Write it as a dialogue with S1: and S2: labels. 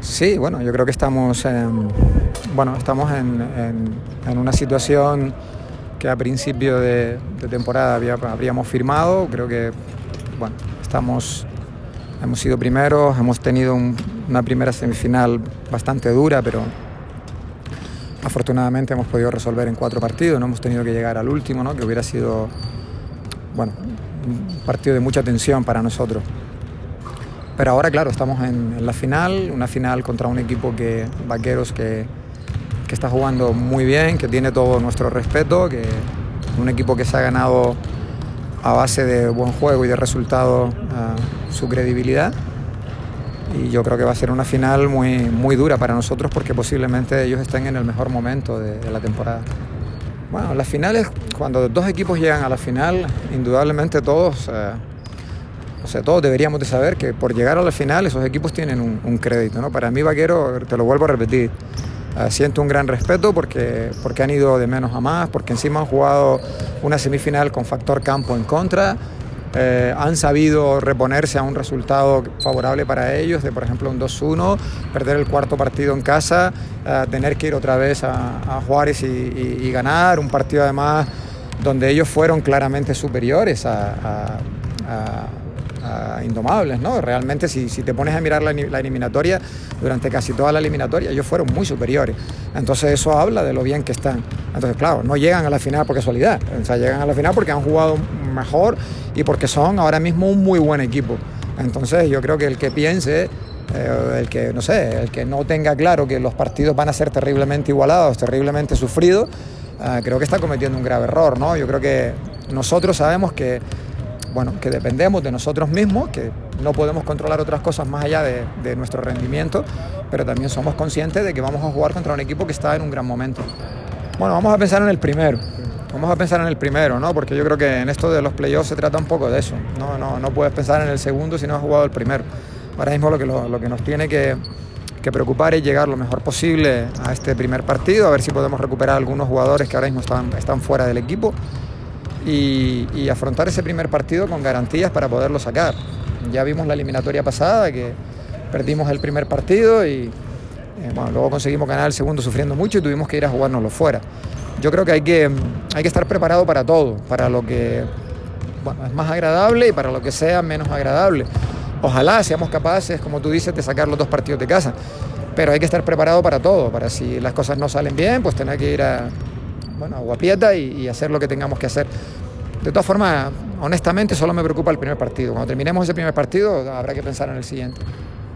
S1: Sí, bueno, yo creo que estamos, en, bueno, estamos en, una situación que a principio de, temporada habríamos firmado. Creo que, bueno, estamos, hemos sido primeros, hemos tenido una primera semifinal bastante dura, pero afortunadamente hemos podido resolver en cuatro partidos, no hemos tenido que llegar al último, ¿no? que hubiera sido, bueno, un partido de mucha tensión para nosotros. Pero ahora, claro, estamos en, la final, una final contra un equipo que, Vaqueros, que, que, está jugando muy bien, que tiene todo nuestro respeto, que un equipo que se ha ganado a base de buen juego y de resultado su credibilidad. Y yo creo que va a ser una final muy, muy dura para nosotros porque posiblemente ellos estén en el mejor momento de, la temporada. Bueno, las finales, cuando dos equipos llegan a la final, indudablemente todos eh, o sea, todos deberíamos de saber que por llegar a la final esos equipos tienen un, crédito. ¿no? Para mí, Vaquero, te lo vuelvo a repetir, eh, siento un gran respeto porque, porque han ido de menos a más, porque encima han jugado una semifinal con factor campo en contra. Eh, han sabido reponerse a un resultado favorable para ellos, de por ejemplo un 2-1, perder el cuarto partido en casa, eh, tener que ir otra vez a, Juárez y, ganar, un partido además donde ellos fueron claramente superiores a indomables, ¿no? Realmente si, si, te pones a mirar la, eliminatoria, durante casi toda la eliminatoria ellos fueron muy superiores. Entonces eso habla de lo bien que están. Entonces, claro, no llegan a la final por casualidad, o sea, llegan a la final porque han jugado mejor y porque son ahora mismo un muy buen equipo. Entonces yo creo que el que piense eh, el que no sé, el que no tenga claro que los partidos van a ser terriblemente igualados, terriblemente sufridos, eh, creo que está cometiendo un grave error, ¿no? Yo creo que nosotros sabemos que bueno, que dependemos de nosotros mismos, que no podemos controlar otras cosas más allá de, nuestro rendimiento, pero también somos conscientes de que vamos a jugar contra un equipo que está en un gran momento. Bueno, vamos a pensar en el primero. Vamos a pensar en el primero, ¿no? Porque yo creo que en esto de los playoffs se trata un poco de eso. No, no, no puedes pensar en el segundo si no has jugado el primero. Ahora mismo lo que, lo, que nos tiene que, que, preocupar es llegar lo mejor posible a este primer partido, a ver si podemos recuperar algunos jugadores que ahora mismo están, están fuera del equipo y, afrontar ese primer partido con garantías para poderlo sacar. Ya vimos la eliminatoria pasada que perdimos el primer partido y eh, luego conseguimos ganar el segundo sufriendo mucho y tuvimos que ir a jugárnoslo fuera. Yo creo que hay que, hay que estar preparado para todo, para lo que es más agradable y para lo que sea menos agradable. Ojalá seamos capaces, como tú dices, de sacar los dos partidos de casa, pero hay que estar preparado para todo, para si las cosas no salen bien, pues tener que ir a, bueno, agua y, y hacer lo que tengamos que hacer. De todas formas, honestamente, solo me preocupa el primer partido. Cuando terminemos ese primer partido, habrá que pensar en el siguiente.